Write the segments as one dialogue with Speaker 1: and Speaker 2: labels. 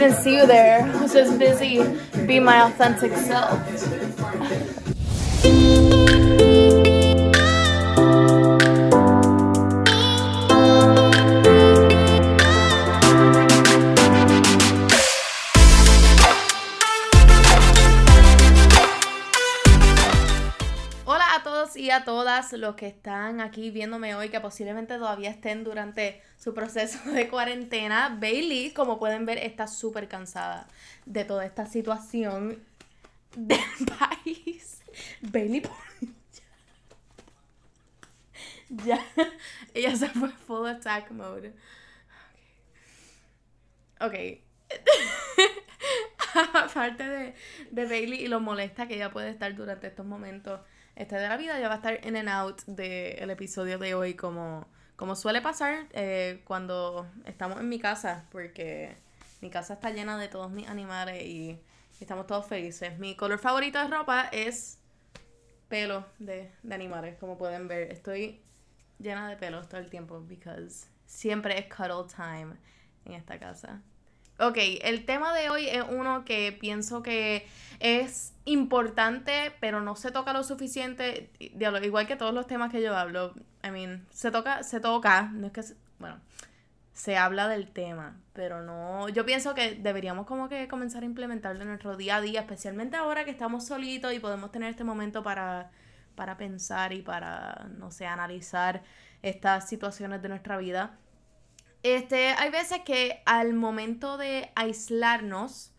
Speaker 1: didn't see you there. I was just busy being my authentic self. Y a todas los que están aquí viéndome hoy, que posiblemente todavía estén durante su proceso de cuarentena. Bailey, como pueden ver, está súper cansada de toda esta situación del país. Bailey, por... ya, ella se fue full attack mode. Ok. okay. Aparte de, de Bailey y lo molesta que ella puede estar durante estos momentos este de la vida ya va a estar in and out del episodio de hoy como, como suele pasar eh, cuando estamos en mi casa, porque mi casa está llena de todos mis animales y, estamos todos felices. Mi color favorito de ropa es pelo de, de animales, como pueden ver. Estoy llena de pelos todo el tiempo because siempre es cuddle time en esta casa. Ok, el tema de hoy es uno que pienso que es importante, pero no se toca lo suficiente. igual que todos los temas que yo hablo. I mean, se toca, se toca, no es que, bueno, se habla del tema, pero no, yo pienso que deberíamos como que comenzar a implementarlo en nuestro día a día, especialmente ahora que estamos solitos y podemos tener este momento para, para pensar y para, no sé, analizar estas situaciones de nuestra vida este, hay veces que al momento de aislarnos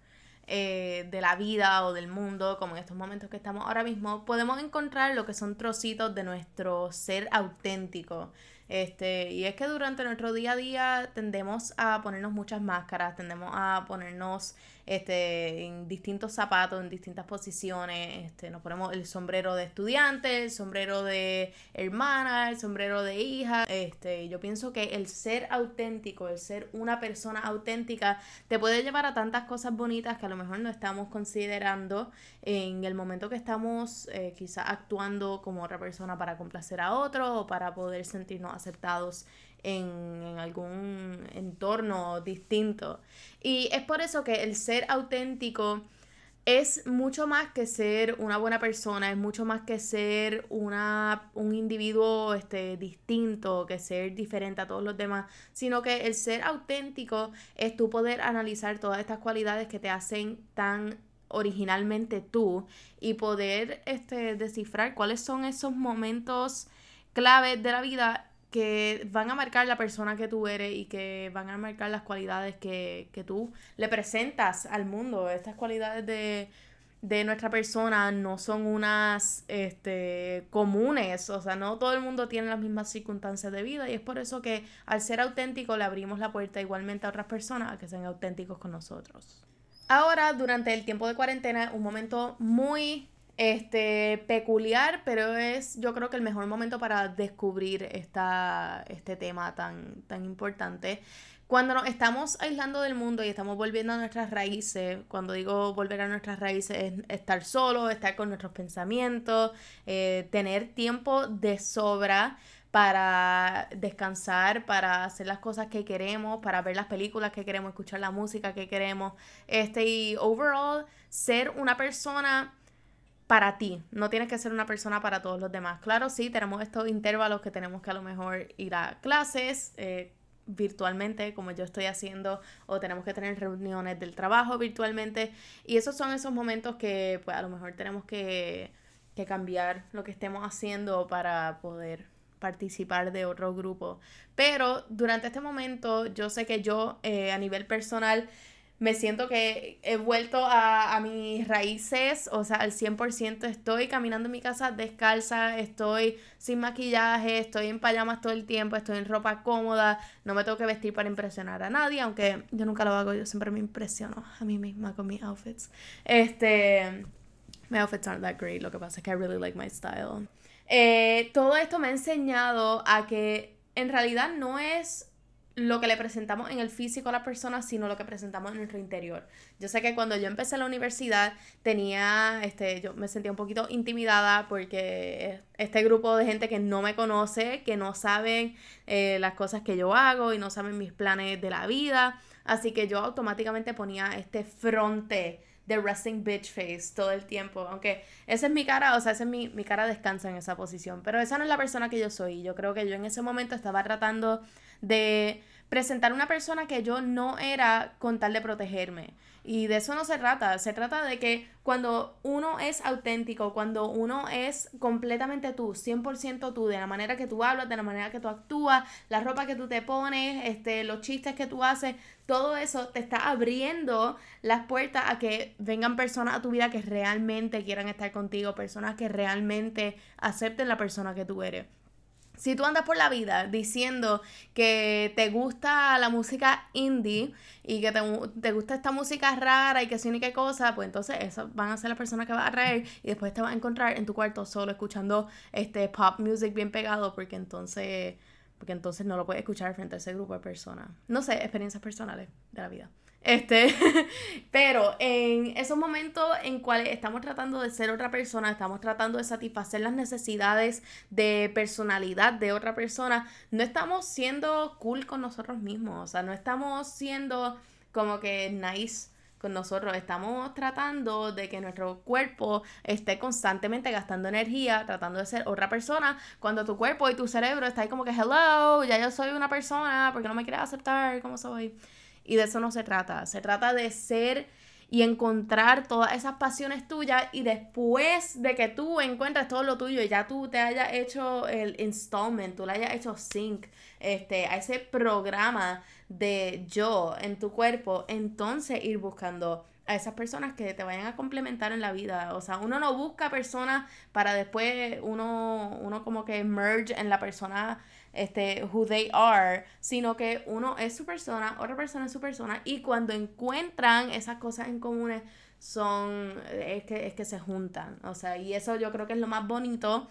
Speaker 1: eh, de la vida o del mundo, como en estos momentos que estamos ahora mismo, podemos encontrar lo que son trocitos de nuestro ser auténtico. Este, y es que durante nuestro día a día tendemos a ponernos muchas máscaras, tendemos a ponernos este, en distintos zapatos, en distintas posiciones. Este, nos ponemos el sombrero de estudiante, el sombrero de hermana, el sombrero de hija. Este, yo pienso que el ser auténtico, el ser una persona auténtica, te puede llevar a tantas cosas bonitas que a lo mejor no estamos considerando en el momento que estamos eh, quizás actuando como otra persona para complacer a otro o para poder sentirnos aceptados en, algún entorno distinto. Y es por eso que el ser auténtico es mucho más que ser una buena persona, es mucho más que ser una, un individuo este, distinto, que ser diferente a todos los demás, sino que el ser auténtico es tu poder analizar todas estas cualidades que te hacen tan originalmente tú y poder este, descifrar cuáles son esos momentos claves de la vida que van a marcar la persona que tú eres y que van a marcar las cualidades que, tú le presentas al mundo. Estas cualidades de, nuestra persona no son unas este, comunes, o sea, no todo el mundo tiene las mismas circunstancias de vida y es por eso que al ser auténtico le abrimos la puerta igualmente a otras personas a que sean auténticos con nosotros. Ahora, durante el tiempo de cuarentena, un momento muy este, peculiar, pero es yo creo que el mejor momento para descubrir esta, este tema tan, tan importante. Cuando nos estamos aislando del mundo y estamos volviendo a nuestras raíces, cuando digo volver a nuestras raíces es estar solo, estar con nuestros pensamientos, eh, tener tiempo de sobra para descansar, para hacer las cosas que queremos, para ver las películas que queremos, escuchar la música que queremos, este y overall ser una persona para ti, no tienes que ser una persona para todos los demás. Claro, sí, tenemos estos intervalos que tenemos que a lo mejor ir a clases eh, virtualmente, como yo estoy haciendo, o tenemos que tener reuniones del trabajo virtualmente, y esos son esos momentos que pues a lo mejor tenemos que, que cambiar lo que estemos haciendo para poder participar de otro grupo. Pero durante este momento yo sé que yo eh, a nivel personal me siento que he vuelto a, mis raíces, o sea, al 100% estoy caminando en mi casa descalza, estoy sin maquillaje, estoy en pajamas todo el tiempo, estoy en ropa cómoda, no me tengo que vestir para impresionar a nadie, aunque yo nunca lo hago, yo siempre me impresiono a mí misma con mis outfits. Este, my outfits aren't that great, lo que pasa es que I really like my style. Eh, todo esto me ha enseñado a que en realidad no es lo que le presentamos en el físico a la persona, sino lo que presentamos en nuestro interior. Yo sé que cuando yo empecé la universidad tenía, este, yo me sentía un poquito intimidada porque este grupo de gente que no me conoce, que no saben eh, las cosas que yo hago y no saben mis planes de la vida. Así que yo automáticamente ponía este fronte de resting bitch face todo el tiempo. Aunque esa es mi cara, o sea, esa es mi, mi cara descansa en esa posición. Pero esa no es la persona que yo soy. Yo creo que yo en ese momento estaba tratando de presentar una persona que yo no era con tal de protegerme. Y de eso no se trata, se trata de que cuando uno es auténtico, cuando uno es completamente tú, 100% tú, de la manera que tú hablas, de la manera que tú actúas, la ropa que tú te pones, este, los chistes que tú haces, todo eso te está abriendo las puertas a que vengan personas a tu vida que realmente quieran estar contigo, personas que realmente acepten la persona que tú eres. Si tú andas por la vida diciendo que te gusta la música indie y que te, gusta esta música rara y que sí ni qué cosa, pues entonces esas van a ser las personas que vas a traer y después te vas a encontrar en tu cuarto solo escuchando este pop music bien pegado porque entonces porque entonces no lo puedes escuchar frente a ese grupo de personas. No sé, experiencias personales de la vida. Este, pero en esos momentos en cuales estamos tratando de ser otra persona, estamos tratando de satisfacer las necesidades de personalidad de otra persona, no estamos siendo cool con nosotros mismos, o sea, no estamos siendo como que nice con nosotros. Estamos tratando de que nuestro cuerpo esté constantemente gastando energía, tratando de ser otra persona, cuando tu cuerpo y tu cerebro está ahí como que, hello, ya yo soy una persona, porque no me quieres aceptar como soy? Y de eso no se trata. Se trata de ser y encontrar todas esas pasiones tuyas y después de que tú encuentres todo lo tuyo y ya tú te hayas hecho el installment, tú le hayas hecho sync este, a ese programa de yo en tu cuerpo, entonces ir buscando a esas personas que te vayan a complementar en la vida. O sea, uno no busca personas para después uno, uno como que merge en la persona este, who they are, sino que uno es su persona, otra persona es su persona, y cuando encuentran esas cosas en comunes, son, es que, es que se juntan, o sea, y eso yo creo que es lo más bonito,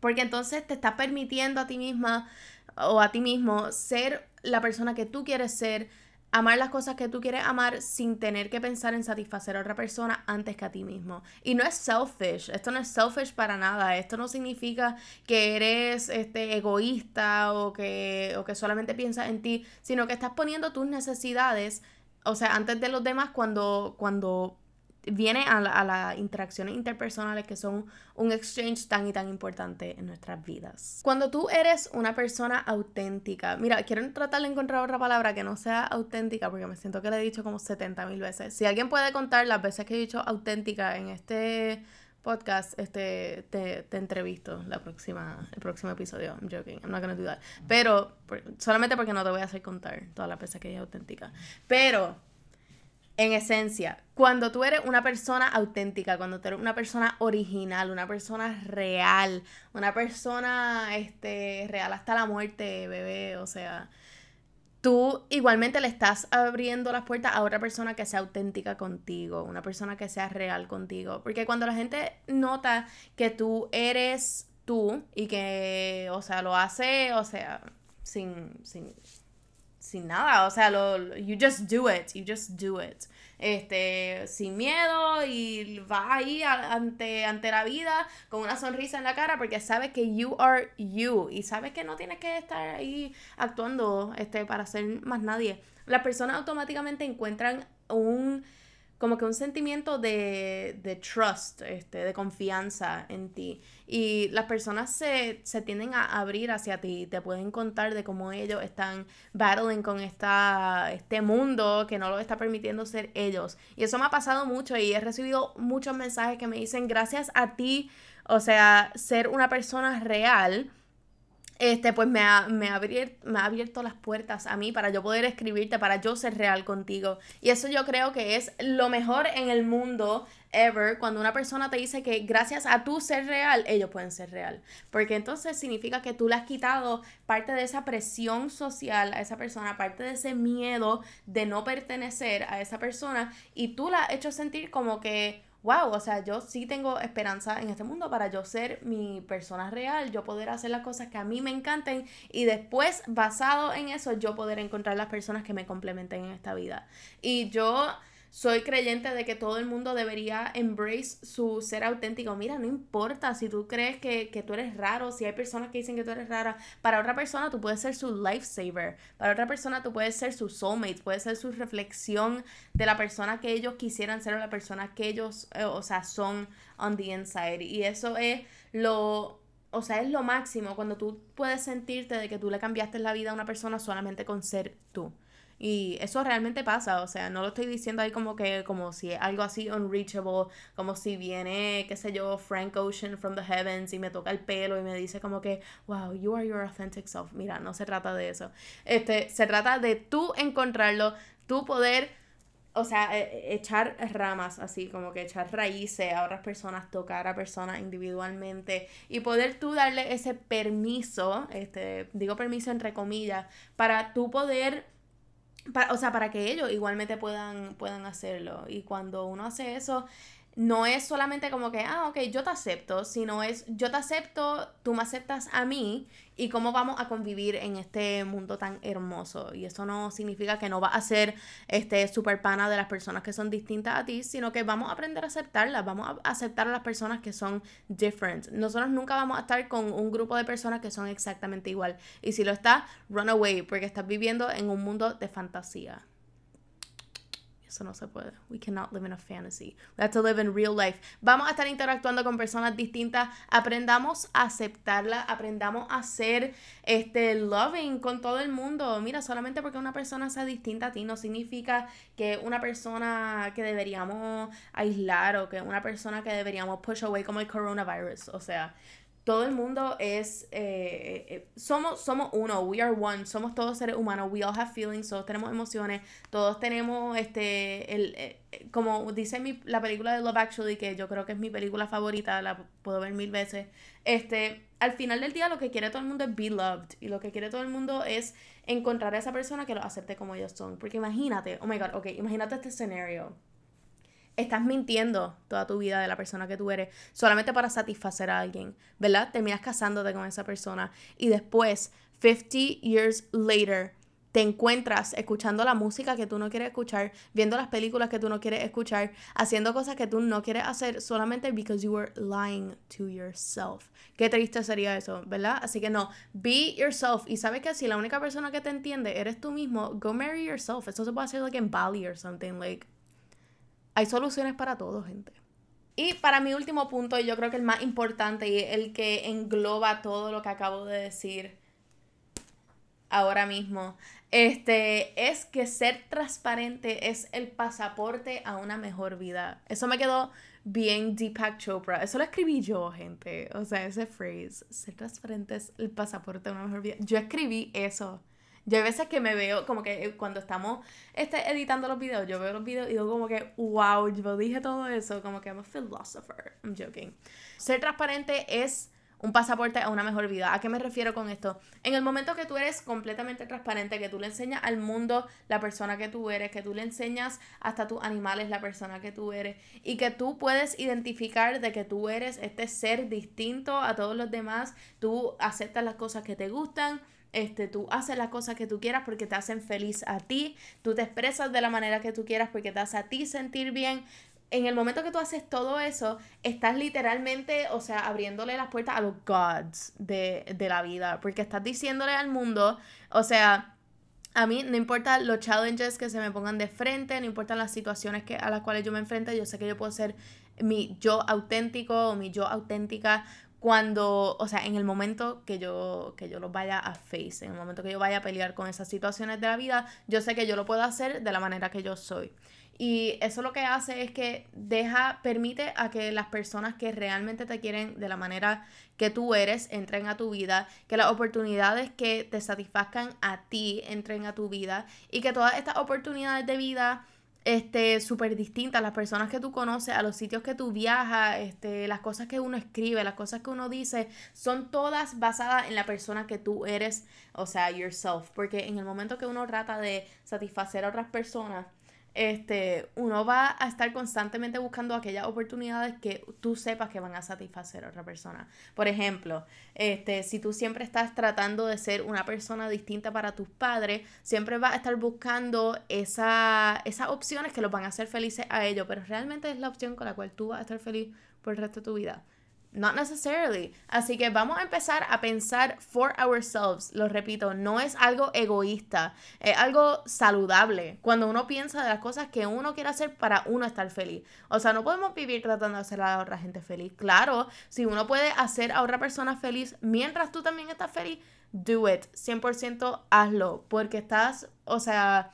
Speaker 1: porque entonces te está permitiendo a ti misma o a ti mismo ser la persona que tú quieres ser, amar las cosas que tú quieres amar sin tener que pensar en satisfacer a otra persona antes que a ti mismo. Y no es selfish, esto no es selfish para nada, esto no significa que eres este, egoísta o que, o que solamente piensas en ti, sino que estás poniendo tus necesidades, o sea, antes de los demás cuando, cuando viene a, las interacciones interpersonales que son un exchange tan y tan importante en nuestras vidas. Cuando tú eres una persona auténtica, mira, quiero tratar de encontrar otra palabra que no sea auténtica porque me siento que le he dicho como 70 mil veces. Si alguien puede contar las veces que he dicho auténtica en este podcast, este, te, te entrevisto la próxima, el próximo episodio. I'm joking, I'm not gonna do that. Pero, solamente porque no te voy a hacer contar todas las veces que dije auténtica. Pero, en esencia, cuando tú eres una persona auténtica, cuando tú eres una persona original, una persona real, una persona este, real hasta la muerte, bebé, o sea, tú igualmente le estás abriendo las puertas a otra persona que sea auténtica contigo, una persona que sea real contigo. Porque cuando la gente nota que tú eres tú y que, o sea, lo hace, o sea, sin, sin, sin nada, o sea, lo, you just do it, you just do it. Este, sin miedo y vas ahí ante, ante la vida con una sonrisa en la cara porque sabes que you are you y sabes que no tienes que estar ahí actuando este, para ser más nadie. Las personas automáticamente encuentran un como que un sentimiento de, de trust, este, de confianza en ti. Y las personas se, se tienden a abrir hacia ti, te pueden contar de cómo ellos están battling con esta, este mundo que no lo está permitiendo ser ellos. Y eso me ha pasado mucho y he recibido muchos mensajes que me dicen, gracias a ti, o sea, ser una persona real este, pues me ha, me, ha abierto, me ha abierto las puertas a mí para yo poder escribirte, para yo ser real contigo. Y eso yo creo que es lo mejor en el mundo ever, cuando una persona te dice que gracias a tu ser real, ellos pueden ser real. Porque entonces significa que tú le has quitado parte de esa presión social a esa persona, parte de ese miedo de no pertenecer a esa persona, y tú la has hecho sentir como que wow, o sea, yo sí tengo esperanza en este mundo para yo ser mi persona real, yo poder hacer las cosas que a mí me encanten y después, basado en eso, yo poder encontrar las personas que me complementen en esta vida. Y yo soy creyente de que todo el mundo debería embrace su ser auténtico. Mira, no importa si tú crees que, que, tú eres raro, si hay personas que dicen que tú eres rara, para otra persona tú puedes ser su lifesaver, para otra persona tú puedes ser su soulmate, puedes ser su reflexión de la persona que ellos quisieran ser o la persona que ellos, eh, o sea, son on the inside. Y eso es lo o sea, es lo máximo cuando tú puedes sentirte de que tú le cambiaste la vida a una persona solamente con ser tú. Y eso realmente pasa, o sea, no lo estoy diciendo ahí como que, como si es algo así unreachable, como si viene, qué sé yo, Frank Ocean from the heavens y me toca el pelo y me dice como que, wow, you are your authentic self. Mira, no se trata de eso. Este, se trata de tú encontrarlo, tú poder, o sea, e, e, echar ramas así, como que echar raíces a otras personas, tocar a personas individualmente y poder tú darle ese permiso, este, digo permiso entre comillas, para tú poder o sea, para que ellos igualmente puedan, puedan hacerlo. Y cuando uno hace eso, no es solamente como que, ah, ok, yo te acepto, sino es, yo te acepto, tú me aceptas a mí y cómo vamos a convivir en este mundo tan hermoso. Y eso no significa que no va a ser este super pana de las personas que son distintas a ti, sino que vamos a aprender a aceptarlas, vamos a aceptar a las personas que son different. Nosotros nunca vamos a estar con un grupo de personas que son exactamente igual. Y si lo estás, run away, porque estás viviendo en un mundo de fantasía. Eso no se puede. We cannot live in a fantasy. We have to live in real life. Vamos a estar interactuando con personas distintas. Aprendamos a aceptarla. Aprendamos a ser este, loving con todo el mundo. Mira, solamente porque una persona sea distinta a ti no significa que una persona que deberíamos aislar o que una persona que deberíamos push away como el coronavirus. O sea, todo el mundo es, eh, eh, somos, somos uno, we are one, somos todos seres humanos, we all have feelings, todos tenemos emociones, todos tenemos, este, el, eh, como dice mi, la película de Love Actually, que yo creo que es mi película favorita, la puedo ver mil veces, este, al final del día lo que quiere todo el mundo es be loved, y lo que quiere todo el mundo es encontrar a esa persona que lo acepte como ellos son, porque imagínate, oh my god, ok, imagínate este escenario, estás mintiendo toda tu vida de la persona que tú eres solamente para satisfacer a alguien, ¿verdad? Terminas casándote con esa persona y después, 50 years later, te encuentras escuchando la música que tú no quieres escuchar, viendo las películas que tú no quieres escuchar, haciendo cosas que tú no quieres hacer solamente because you were lying to yourself. Qué triste sería eso, ¿verdad? Así que no, be yourself. Y sabes que si la única persona que te entiende eres tú mismo, go marry yourself. Eso se puede hacer like en Bali or something, like hay soluciones para todo, gente. Y para mi último punto, yo creo que el más importante y el que engloba todo lo que acabo de decir ahora mismo, este, es que ser transparente es el pasaporte a una mejor vida. Eso me quedó bien Deepak Chopra. Eso lo escribí yo, gente. O sea, ese phrase, ser transparente es el pasaporte a una mejor vida. Yo escribí eso. Yo hay veces que me veo, como que eh, cuando estamos este, editando los videos, yo veo los videos y digo como que, wow, yo dije todo eso, como que I'm a philosopher. I'm joking. Ser transparente es un pasaporte a una mejor vida. ¿A qué me refiero con esto? En el momento que tú eres completamente transparente, que tú le enseñas al mundo la persona que tú eres, que tú le enseñas hasta tus animales la persona que tú eres y que tú puedes identificar de que tú eres este ser distinto a todos los demás, tú aceptas las cosas que te gustan, este, tú haces las cosas que tú quieras porque te hacen feliz a ti, tú te expresas de la manera que tú quieras porque te hace a ti sentir bien. En el momento que tú haces todo eso, estás literalmente, o sea, abriéndole las puertas a los gods de, de la vida, porque estás diciéndole al mundo, o sea, a mí no importa los challenges que se me pongan de frente, no importan las situaciones que, a las cuales yo me enfrente, yo sé que yo puedo ser mi yo auténtico o mi yo auténtica cuando, o sea, en el momento que yo, que yo los vaya a face, en el momento que yo vaya a pelear con esas situaciones de la vida, yo sé que yo lo puedo hacer de la manera que yo soy. Y eso lo que hace es que deja, permite a que las personas que realmente te quieren de la manera que tú eres entren a tu vida, que las oportunidades que te satisfazcan a ti entren a tu vida y que todas estas oportunidades de vida este, súper distintas, las personas que tú conoces, a los sitios que tú viajas, este, las cosas que uno escribe, las cosas que uno dice, son todas basadas en la persona que tú eres, o sea, yourself, porque en el momento que uno trata de satisfacer a otras personas, este, uno va a estar constantemente buscando aquellas oportunidades que tú sepas que van a satisfacer a otra persona. Por ejemplo, este, si tú siempre estás tratando de ser una persona distinta para tus padres, siempre vas a estar buscando esa, esas opciones que los van a hacer felices a ellos, pero realmente es la opción con la cual tú vas a estar feliz por el resto de tu vida. Not necessarily. Así que vamos a empezar a pensar for ourselves. Lo repito, no es algo egoísta, es algo saludable. Cuando uno piensa de las cosas que uno quiere hacer para uno estar feliz. O sea, no podemos vivir tratando de hacer a otra gente feliz. Claro, si uno puede hacer a otra persona feliz mientras tú también estás feliz, do it. 100% hazlo. Porque estás, o sea,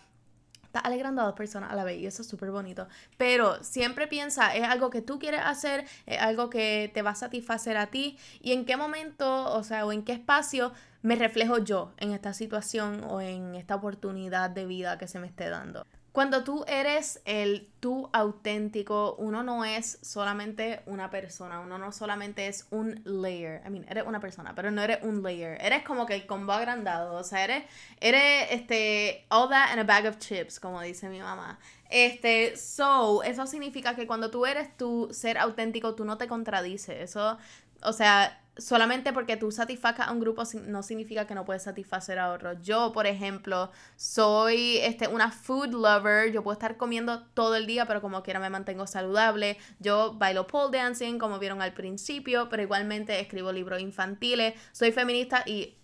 Speaker 1: estás alegrando a dos personas a la vez y eso es súper bonito. Pero siempre piensa, es algo que tú quieres hacer, es algo que te va a satisfacer a ti y en qué momento, o sea, o en qué espacio me reflejo yo en esta situación o en esta oportunidad de vida que se me esté dando. Cuando tú eres el tú auténtico, uno no es solamente una persona, uno no solamente es un layer. I mean, eres una persona, pero no eres un layer. Eres como que el combo agrandado, o sea, eres, eres este, all that in a bag of chips, como dice mi mamá. Este, so, eso significa que cuando tú eres tu ser auténtico, tú no te contradices. Eso, o sea, solamente porque tú satisfacas a un grupo no significa que no puedes satisfacer a otro. Yo, por ejemplo, soy este, una food lover. Yo puedo estar comiendo todo el día, pero como quiera me mantengo saludable. Yo bailo pole dancing, como vieron al principio, pero igualmente escribo libros infantiles. Soy feminista y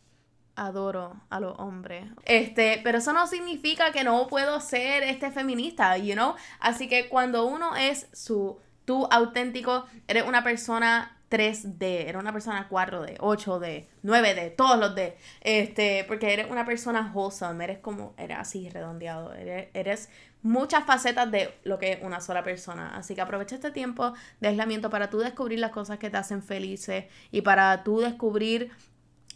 Speaker 1: adoro a los hombres. Este, pero eso no significa que no puedo ser este feminista, you know? Así que cuando uno es su tú auténtico, eres una persona 3D, era una persona 4D, 8D, 9D, todos los D. Este, porque eres una persona wholesome, eres como, eres así redondeado, eres, muchas facetas de lo que es una sola persona. Así que aprovecha este tiempo de aislamiento para tú descubrir las cosas que te hacen felices y para tú descubrir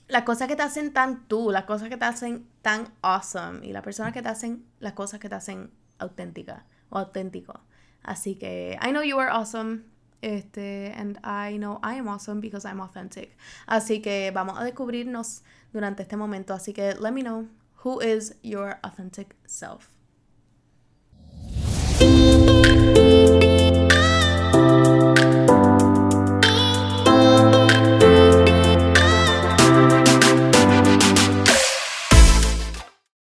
Speaker 1: las cosas que te hacen tan tú, las cosas que te hacen tan awesome y las personas que te hacen las cosas que te hacen auténtica o auténtico. Así que I know you are awesome. Este, and I know I am awesome because I'm authentic. Así que vamos a descubrirnos durante este momento. Así que let me know who is your authentic self.